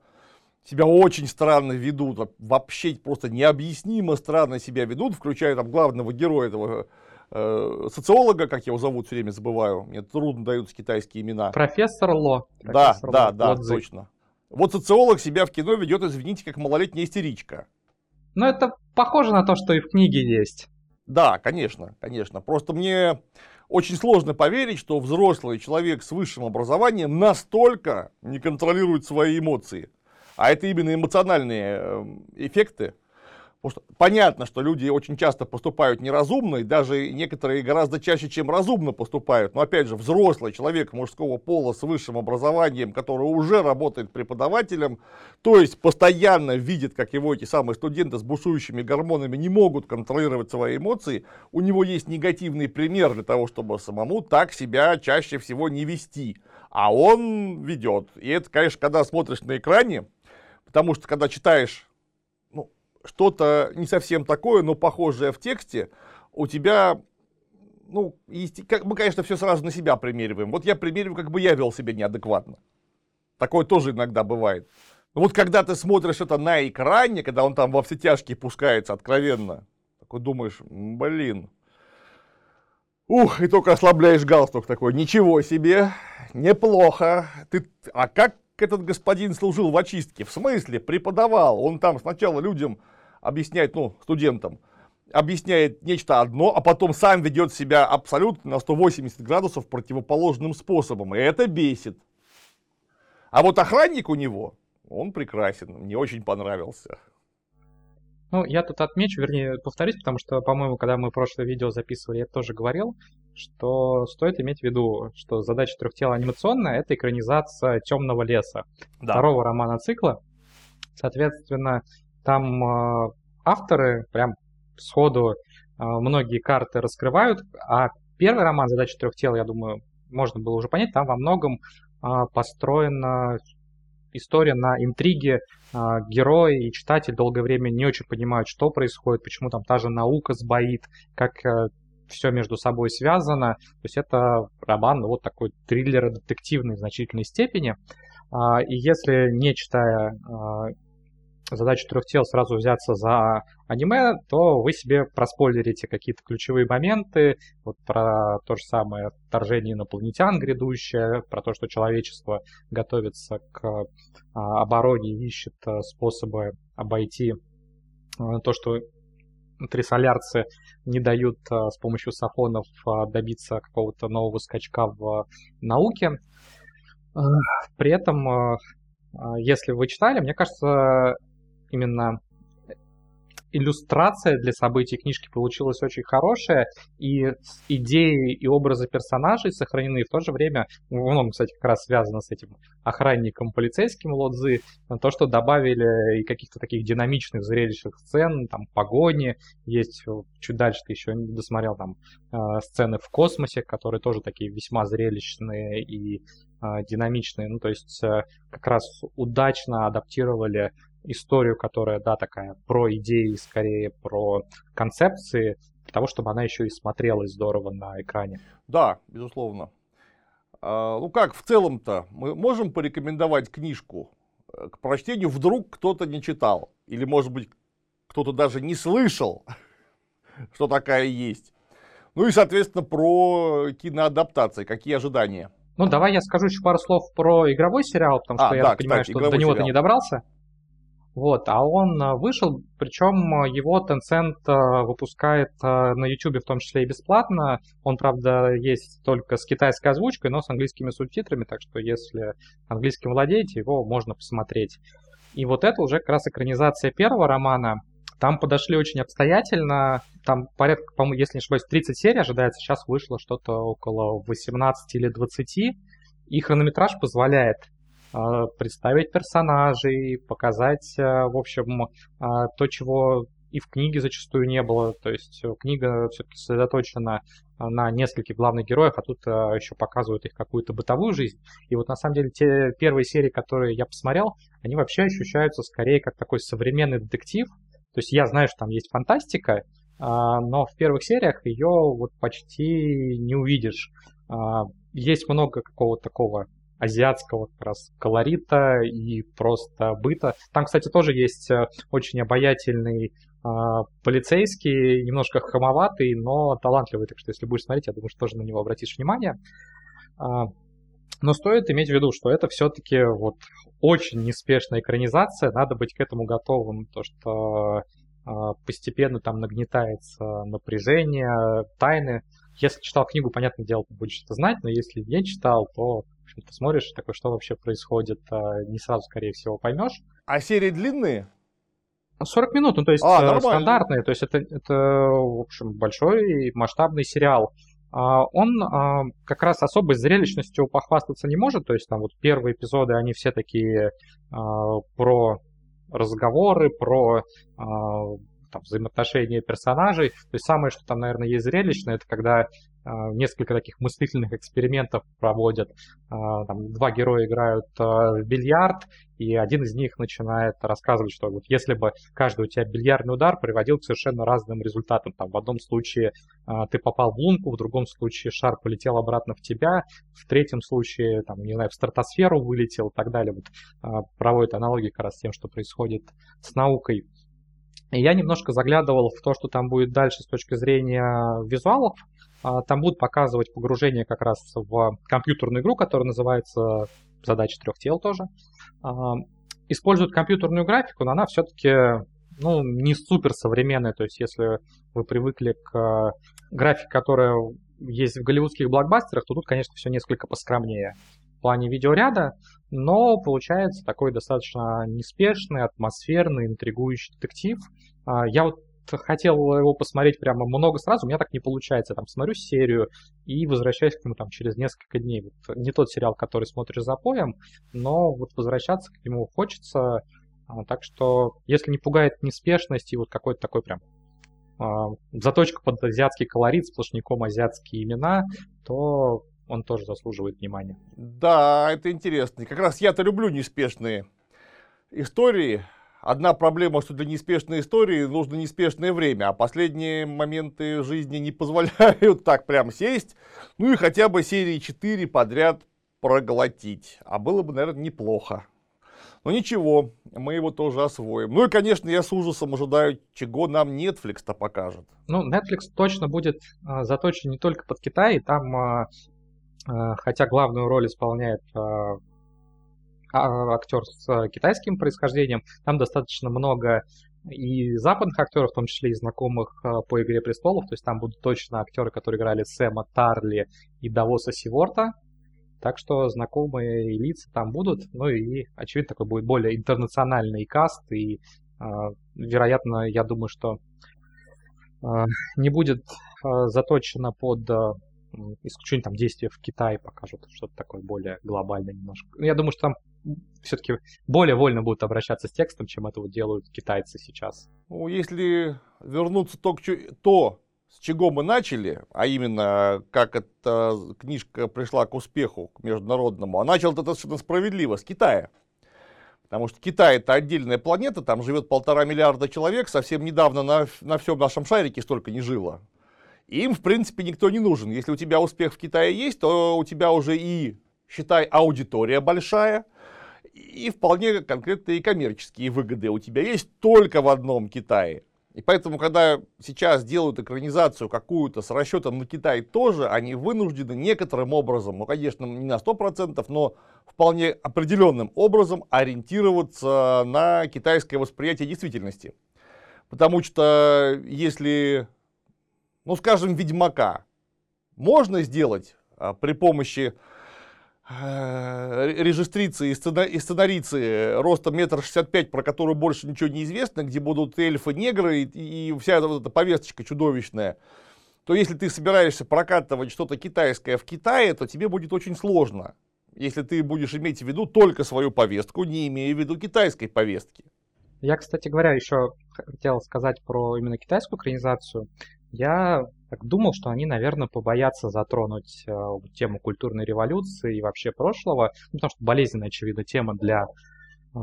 себя очень странно ведут, вообще просто необъяснимо странно себя ведут, включая там главного героя этого э, социолога, как его зовут, все время забываю, мне трудно даются китайские имена. Профессор Ло. Да, да, Ло, да, Лодзи. точно. Вот социолог себя в кино ведет, извините, как малолетняя истеричка. Ну, это похоже на то, что и в книге есть. Да, конечно, конечно. Просто мне очень сложно поверить, что взрослый человек с высшим образованием настолько не контролирует свои эмоции. А это именно эмоциональные эм, эффекты, Потому что понятно, что люди очень часто поступают неразумно, и даже некоторые гораздо чаще, чем разумно поступают. Но опять же, взрослый человек мужского пола с высшим образованием, который уже работает преподавателем, то есть постоянно видит, как его эти самые студенты с бушующими гормонами не могут контролировать свои эмоции, у него есть негативный пример для того, чтобы самому так себя чаще всего не вести. А он ведет. И это, конечно, когда смотришь на экране, потому что когда читаешь что-то не совсем такое, но похожее в тексте, у тебя, ну, как, мы, конечно, все сразу на себя примериваем. Вот я примериваю, как бы я вел себя неадекватно. Такое тоже иногда бывает. Но вот когда ты смотришь это на экране, когда он там во все тяжкие пускается откровенно, такой думаешь, блин, ух, и только ослабляешь галстук такой, ничего себе, неплохо. Ты, а как этот господин служил в очистке? В смысле, преподавал? Он там сначала людям объясняет, ну, студентам, объясняет нечто одно, а потом сам ведет себя абсолютно на 180 градусов противоположным способом. И это бесит. А вот охранник у него, он прекрасен, мне очень понравился. Ну, я тут отмечу, вернее, повторюсь, потому что, по-моему, когда мы прошлое видео записывали, я тоже говорил, что стоит иметь в виду, что задача трех тел анимационная — это экранизация «Темного леса», да. второго романа цикла. Соответственно, там э, авторы прям сходу э, многие карты раскрывают, а первый роман «Задача трех тел», я думаю, можно было уже понять, там во многом э, построена история на интриге. Герой и читатель долгое время не очень понимают, что происходит, почему там та же наука сбоит, как все между собой связано. То есть это роман ну, вот такой триллер-детективный в значительной степени. И если не читая задачу трех тел сразу взяться за аниме, то вы себе проспойлерите какие-то ключевые моменты, вот про то же самое вторжение инопланетян грядущее, про то, что человечество готовится к а, обороне и ищет а, способы обойти а, то, что трисолярцы не дают с помощью сафонов добиться какого-то нового скачка в науке. При этом если вы читали, мне кажется, именно иллюстрация для событий. Книжки получилась очень хорошая, и идеи и образы персонажей сохранены, в то же время, в многом, кстати, как раз связано с этим охранником полицейским Лодзы, то, что добавили и каких-то таких динамичных зрелищных сцен, там, погони, есть чуть дальше ты еще не досмотрел, там, э, сцены в космосе, которые тоже такие весьма зрелищные и э, динамичные, ну, то есть э, как раз удачно адаптировали историю, которая, да, такая про идеи, скорее про концепции, для того, чтобы она еще и смотрелась здорово на экране. Да, безусловно. А, ну как, в целом-то, мы можем порекомендовать книжку э, к прочтению, вдруг кто-то не читал, или, может быть, кто-то даже не слышал, что такая есть. Ну и, соответственно, про киноадаптации, какие ожидания. Ну, давай я скажу еще пару слов про игровой сериал, потому что а, я да, понимаю, кстати, что до него сериал. ты не добрался. Вот, а он э, вышел, причем его Tencent э, выпускает э, на YouTube в том числе и бесплатно. Он, правда, есть только с китайской озвучкой, но с английскими субтитрами, так что если английским владеете, его можно посмотреть. И вот это уже как раз экранизация первого романа. Там подошли очень обстоятельно. Там порядка, по-моему, если не ошибаюсь, 30 серий ожидается. Сейчас вышло что-то около 18 или 20. И хронометраж позволяет представить персонажей, показать, а, в общем, а, то, чего и в книге зачастую не было. То есть э, книга все-таки сосредоточена на нескольких главных героев, а тут еще показывают их какую-то бытовую жизнь. И вот на самом деле те первые серии, которые я посмотрел, они вообще ощущаются скорее как такой современный детектив. То есть я знаю, что там есть фантастика, но в первых сериях ее вот почти не увидишь. Есть много какого-то такого азиатского как раз колорита и просто быта. Там, кстати, тоже есть э, очень обаятельный э, полицейский, немножко хамоватый, но талантливый. Так что, если будешь смотреть, я думаю, что тоже на него обратишь внимание. Э, но стоит иметь в виду, что это все-таки вот очень неспешная экранизация, надо быть к этому готовым, то что э, постепенно там нагнетается напряжение, тайны. Если читал книгу, понятное дело, ты будешь это знать, но если не читал, то общем, ты смотришь, такой, что вообще происходит, а, не сразу, скорее всего, поймешь. А серии длинные? 40 минут, ну то есть а, э, стандартные, то есть это, это, в общем, большой масштабный сериал. А, он а, как раз особой зрелищностью похвастаться не может, то есть там вот первые эпизоды, они все такие про разговоры, про там, взаимоотношения персонажей. То есть самое, что там, наверное, есть зрелищное, это когда несколько таких мыслительных экспериментов проводят. А, там, два героя играют а, в бильярд, и один из них начинает рассказывать, что вот если бы каждый у тебя бильярдный удар приводил к совершенно разным результатам. Там, в одном случае ты попал в лунку, в другом случае шар полетел обратно в тебя, в третьем случае, там, не знаю, в стратосферу вылетел и так далее. Вот, проводит аналогии как раз с тем, что происходит с наукой. И я немножко заглядывал в то, что там будет дальше с точки зрения визуалов. А, там будут показывать погружение как раз в компьютерную игру, которая называется «Задача трех тел» тоже. А, используют компьютерную графику, но она все-таки ну, не супер современная. То есть если вы привыкли к графике, которая есть в голливудских блокбастерах, то тут, конечно, все несколько поскромнее в плане видеоряда, но получается такой достаточно неспешный, атмосферный, интригующий детектив. А, я вот хотел его посмотреть прямо много сразу, у меня так не получается. Я там смотрю серию и возвращаюсь к нему там через несколько дней. Вот не тот сериал, который смотришь за поем, но вот возвращаться к нему хочется. А, так что, если не пугает неспешность и вот какой-то такой прям а, заточка под азиатский колорит, сплошняком азиатские имена, то он тоже заслуживает внимания. Да, это интересно. Как раз я-то люблю неспешные истории, Одна проблема, что для неспешной истории нужно неспешное время, а последние моменты жизни не позволяют так прям сесть, ну и хотя бы серии 4 подряд проглотить. А было бы, наверное, неплохо. Но ничего, мы его тоже освоим. Ну и, конечно, я с ужасом ожидаю, чего нам Netflix-то покажет. Ну, Netflix точно будет а, заточен не только под Китай, там, а, а, хотя главную роль исполняет актер с э, китайским происхождением. Там достаточно много и западных актеров, в том числе и знакомых э, по «Игре престолов». То есть там будут точно актеры, которые играли Сэма Тарли и Давоса Сиворта. Так что знакомые лица там будут. Ну и, очевидно, такой будет более интернациональный каст. И, э, вероятно, я думаю, что не будет заточено под исключение там действия в Китае покажут что-то такое более глобальное немножко. Ну, я думаю, что там все-таки более вольно будут обращаться с текстом, чем это вот делают китайцы сейчас. Ну, если вернуться то, то, с чего мы начали, а именно, как эта книжка пришла к успеху, к международному, а начал это достаточно справедливо, с Китая. Потому что Китай это отдельная планета, там живет полтора миллиарда человек, совсем недавно на, на всем нашем шарике столько не жило. Им, в принципе, никто не нужен. Если у тебя успех в Китае есть, то у тебя уже и, считай, аудитория большая, и вполне конкретные коммерческие выгоды у тебя есть только в одном Китае. И поэтому, когда сейчас делают экранизацию какую-то с расчетом на Китай тоже, они вынуждены некоторым образом, ну, конечно, не на 100%, но вполне определенным образом ориентироваться на китайское восприятие действительности. Потому что если, ну, скажем, Ведьмака можно сделать а, при помощи Э, режистрицы и, сцена, сценарицы ростом метр шестьдесят пять, про которую больше ничего не известно, где будут эльфы, негры и, и вся вот эта повесточка чудовищная, то если ты собираешься прокатывать что-то китайское в Китае, то тебе будет очень сложно, если ты будешь иметь в виду только свою повестку, не имея в виду китайской повестки. Я, кстати говоря, еще хотел сказать про именно китайскую экранизацию. Я так думал, что они, наверное, побоятся затронуть э, тему культурной революции и вообще прошлого, ну, потому что болезненная, очевидно, тема для э,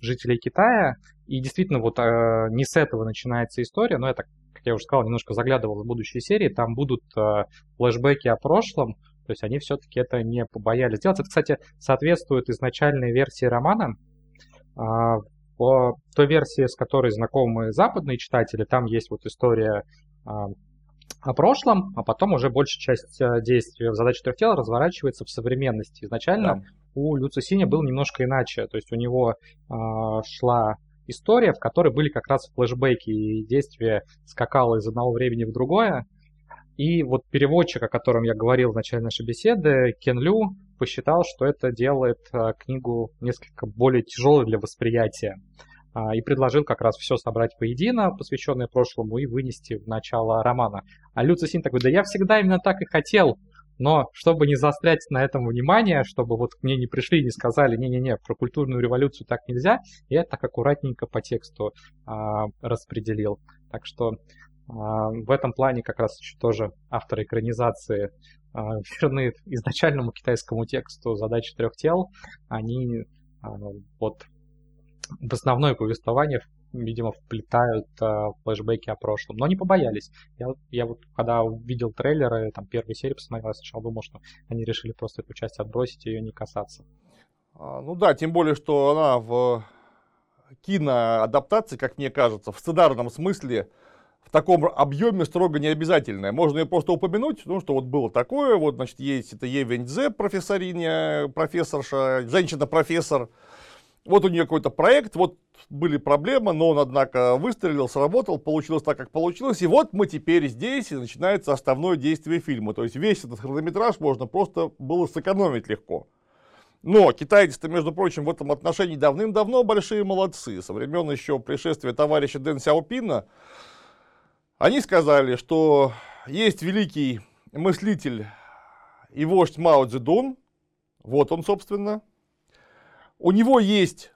жителей Китая. И действительно, вот э, не с этого начинается история, но я так, как я уже сказал, немножко заглядывал в будущие серии, там будут э, флешбеки о прошлом, то есть они все-таки это не побоялись сделать. Это, кстати, соответствует изначальной версии романа. Э, по той версии, с которой знакомы западные читатели, там есть вот история о прошлом, а потом уже большая часть э, действия в задаче трех тел разворачивается в современности. Изначально да. у Лю Цисиня было немножко иначе, то есть у него э, шла история, в которой были как раз флешбеки, и действие скакало из одного времени в другое. И вот переводчик, о котором я говорил в начале нашей беседы, Кен Лю, посчитал, что это делает э, книгу несколько более тяжелой для восприятия. А, и предложил как раз все собрать воедино, посвященное прошлому, и вынести в начало романа. А Люцисин такой, да я всегда именно так и хотел, но чтобы не заострять на этом внимание, чтобы вот мне не пришли и не сказали, не-не-не, про культурную революцию так нельзя, я так аккуратненько по тексту а, распределил. Так что а, в этом плане как раз еще тоже авторы экранизации а, верны изначальному китайскому тексту задачи трех тел, они а, вот в основное повествование, видимо, вплетают э, флешбеки о прошлом. Но они побоялись. Я, я вот, когда увидел трейлеры, там, первой серии посмотрел, я сначала думал, что они решили просто эту часть отбросить и ее не касаться. А, ну да, тем более, что она в киноадаптации, как мне кажется, в сценарном смысле, в таком объеме строго не обязательная. Можно ее просто упомянуть, ну, что вот было такое, вот, значит, есть это Евеньдзе, профессориня, профессорша, женщина-профессор, вот у нее какой-то проект, вот были проблемы, но он, однако, выстрелил, сработал, получилось так, как получилось, и вот мы теперь здесь, и начинается основное действие фильма. То есть весь этот хронометраж можно просто было сэкономить легко. Но китайцы-то, между прочим, в этом отношении давным-давно большие молодцы. Со времен еще пришествия товарища Дэн Сяопина они сказали, что есть великий мыслитель и вождь Мао Цзэдун, вот он, собственно, у него есть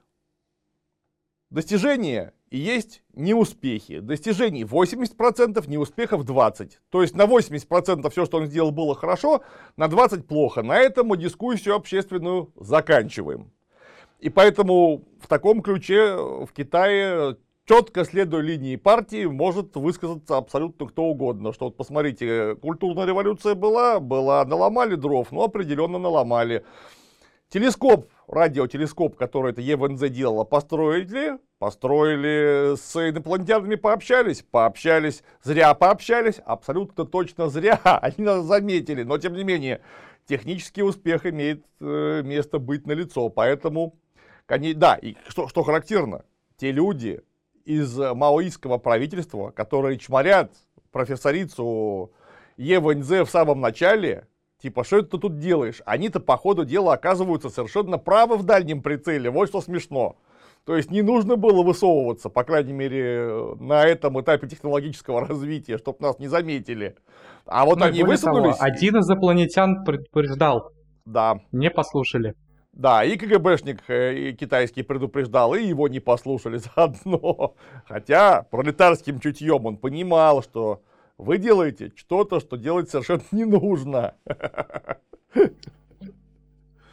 достижения и есть неуспехи. Достижений 80%, неуспехов 20%. То есть на 80% все, что он сделал, было хорошо, на 20% плохо. На этом мы дискуссию общественную заканчиваем. И поэтому в таком ключе в Китае четко следуя линии партии, может высказаться абсолютно кто угодно. Что вот посмотрите, культурная революция была, была, наломали дров, ну определенно наломали. Телескоп радиотелескоп, который это ЕВНЗ делала, построили, построили, с инопланетянами пообщались, пообщались, зря пообщались, абсолютно точно зря, они нас заметили, но тем не менее, технический успех имеет э, место быть на лицо, поэтому, да, и что, что характерно, те люди из маоистского правительства, которые чморят профессорицу Евэньзе в самом начале, Типа, что это ты тут делаешь? Они-то по ходу дела оказываются совершенно правы в дальнем прицеле. Вот что смешно. То есть не нужно было высовываться, по крайней мере, на этом этапе технологического развития, чтобы нас не заметили. А вот ну, они высунулись. Того, один из инопланетян предупреждал. Да. Не послушали. Да, и КГБшник э, и китайский предупреждал, и его не послушали заодно. Хотя пролетарским чутьем он понимал, что вы делаете что-то, что делать совершенно не нужно.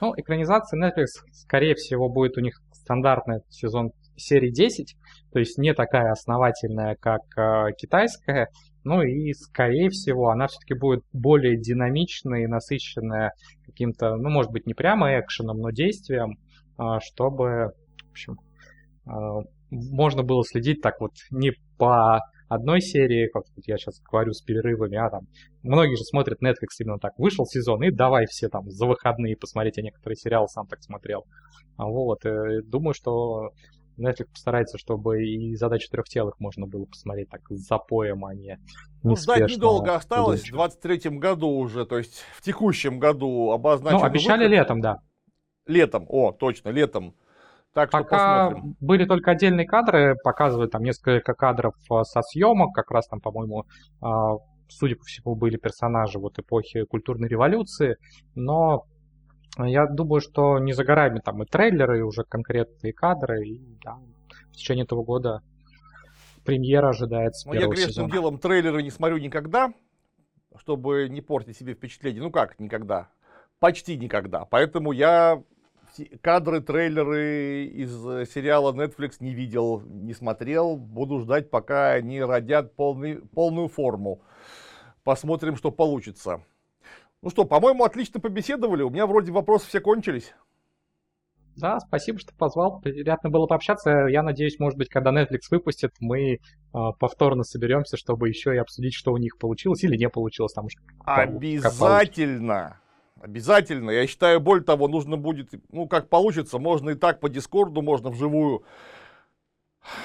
Ну, экранизация Netflix, скорее всего, будет у них стандартный сезон серии 10, то есть не такая основательная, как э, китайская, ну и, скорее всего, она все-таки будет более динамичная и насыщенная каким-то, ну, может быть, не прямо экшеном, но действием, э, чтобы, в общем, э, можно было следить так вот не по одной серии, как я сейчас говорю с перерывами, а там многие же смотрят Netflix именно так. Вышел сезон, и давай все там за выходные посмотреть. Я некоторые сериалы сам так смотрел. А вот, э, думаю, что Netflix постарается, чтобы и задачу трехтелых можно было посмотреть так с запоем, а не ну, ждать недолго осталось, в 23-м году уже, то есть в текущем году обозначен. Ну, обещали выход. летом, да. Летом, о, точно, летом. Так Пока что посмотрим. были только отдельные кадры, показывают там несколько кадров а, со съемок, как раз там, по-моему, а, судя по всему, были персонажи вот эпохи культурной революции, но я думаю, что не за горами там и трейлеры, и уже конкретные кадры, и да, в течение этого года премьера ожидается. Ну, я грешным сезона. делом трейлеры не смотрю никогда, чтобы не портить себе впечатление. Ну как никогда? Почти никогда. Поэтому я кадры, трейлеры из сериала Netflix не видел, не смотрел. Буду ждать, пока они родят полный, полную форму. Посмотрим, что получится. Ну что, по-моему, отлично побеседовали. У меня вроде вопросы все кончились. Да, спасибо, что позвал. Приятно было пообщаться. Я надеюсь, может быть, когда Netflix выпустит, мы э, повторно соберемся, чтобы еще и обсудить, что у них получилось или не получилось. Там уж Обязательно. Обязательно. Я считаю, более того, нужно будет, ну, как получится, можно и так по Дискорду, можно вживую.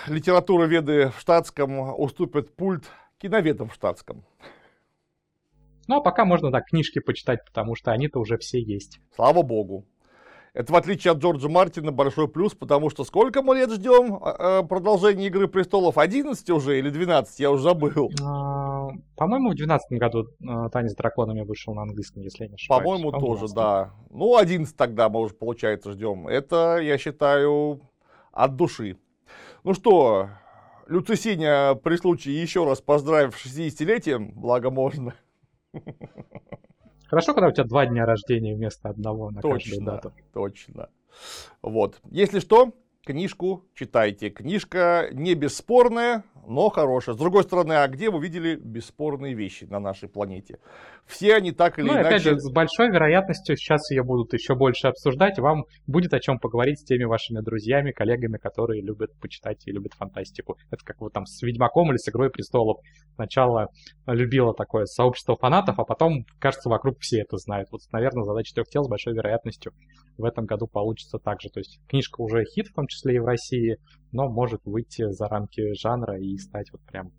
Литература веды в штатском уступят пульт киноведам в штатском. Ну, а пока можно, так книжки почитать, потому что они-то уже все есть. Слава богу. Это в отличие от Джорджа Мартина большой плюс, потому что сколько мы лет ждем э, продолжения Игры Престолов? 11 уже или 12? Я уже забыл. А, по-моему, в 12 году Танец с драконами вышел на английском, если я не ошибаюсь. По-моему, по тоже, да. Ну, 11 тогда мы уже, получается, ждем. Это, я считаю, от души. Ну что, Люцисиня при случае еще раз поздравив с 60-летием, благо можно. Хорошо, когда у тебя два дня рождения вместо одного на точно, каждую дату. Точно. Вот. Если что, книжку читайте. Книжка не бесспорная, но хорошая. С другой стороны, а где вы видели бесспорные вещи на нашей планете? Все они так или ну, иначе... опять же, с большой вероятностью сейчас ее будут еще больше обсуждать. Вам будет о чем поговорить с теми вашими друзьями, коллегами, которые любят почитать и любят фантастику. Это как вот там с Ведьмаком или с Игрой Престолов. Сначала любила такое сообщество фанатов, а потом, кажется, вокруг все это знают. Вот, наверное, задача трех тел с большой вероятностью в этом году получится так же. То есть книжка уже хит, в том числе и в России, но может выйти за рамки жанра и стать вот прям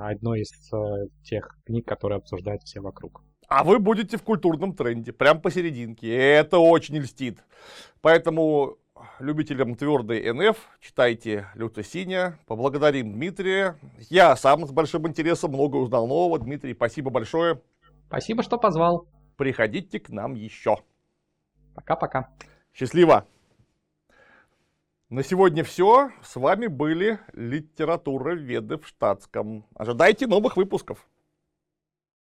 одной из э, тех книг, которые обсуждают все вокруг. А вы будете в культурном тренде, прям посерединке. Это очень льстит. Поэтому любителям твердой НФ читайте Люта Синя. Поблагодарим Дмитрия. Я сам с большим интересом много узнал нового. Дмитрий, спасибо большое. Спасибо, что позвал. Приходите к нам еще. Пока-пока. Счастливо. На сегодня все. С вами были литература веды в штатском. Ожидайте новых выпусков.